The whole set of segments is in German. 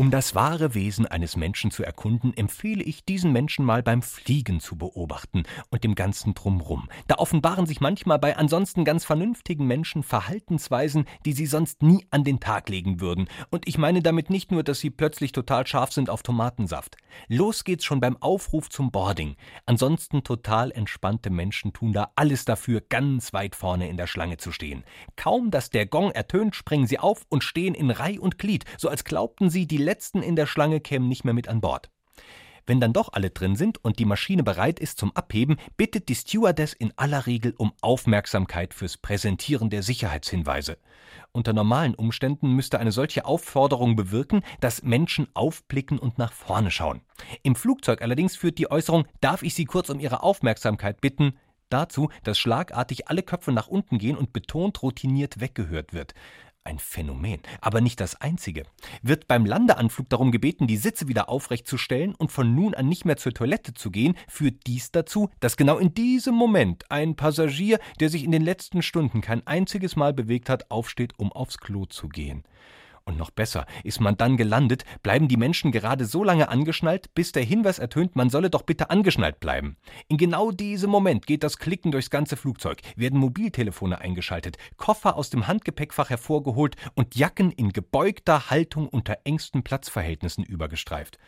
Um das wahre Wesen eines Menschen zu erkunden, empfehle ich diesen Menschen mal beim Fliegen zu beobachten und dem ganzen Drumrum. Da offenbaren sich manchmal bei ansonsten ganz vernünftigen Menschen Verhaltensweisen, die sie sonst nie an den Tag legen würden. Und ich meine damit nicht nur, dass sie plötzlich total scharf sind auf Tomatensaft. Los geht's schon beim Aufruf zum Boarding. Ansonsten total entspannte Menschen tun da alles dafür, ganz weit vorne in der Schlange zu stehen. Kaum, dass der Gong ertönt, springen sie auf und stehen in Reih und Glied, so als glaubten sie, die letzten in der Schlange kämen nicht mehr mit an Bord. Wenn dann doch alle drin sind und die Maschine bereit ist zum Abheben, bittet die Stewardess in aller Regel um Aufmerksamkeit fürs Präsentieren der Sicherheitshinweise. Unter normalen Umständen müsste eine solche Aufforderung bewirken, dass Menschen aufblicken und nach vorne schauen. Im Flugzeug allerdings führt die Äußerung Darf ich Sie kurz um Ihre Aufmerksamkeit bitten dazu, dass schlagartig alle Köpfe nach unten gehen und betont routiniert weggehört wird. Ein Phänomen, aber nicht das einzige. Wird beim Landeanflug darum gebeten, die Sitze wieder aufrechtzustellen und von nun an nicht mehr zur Toilette zu gehen, führt dies dazu, dass genau in diesem Moment ein Passagier, der sich in den letzten Stunden kein einziges Mal bewegt hat, aufsteht, um aufs Klo zu gehen. Und noch besser, ist man dann gelandet, bleiben die Menschen gerade so lange angeschnallt, bis der Hinweis ertönt, man solle doch bitte angeschnallt bleiben. In genau diesem Moment geht das Klicken durchs ganze Flugzeug, werden Mobiltelefone eingeschaltet, Koffer aus dem Handgepäckfach hervorgeholt und Jacken in gebeugter Haltung unter engsten Platzverhältnissen übergestreift.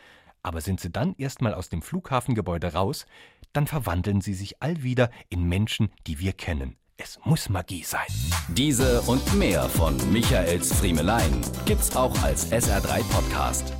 Aber sind sie dann erstmal aus dem Flughafengebäude raus, dann verwandeln sie sich all wieder in Menschen, die wir kennen. Es muss Magie sein. Diese und mehr von Michaels Friemelein gibt's auch als SR3 Podcast.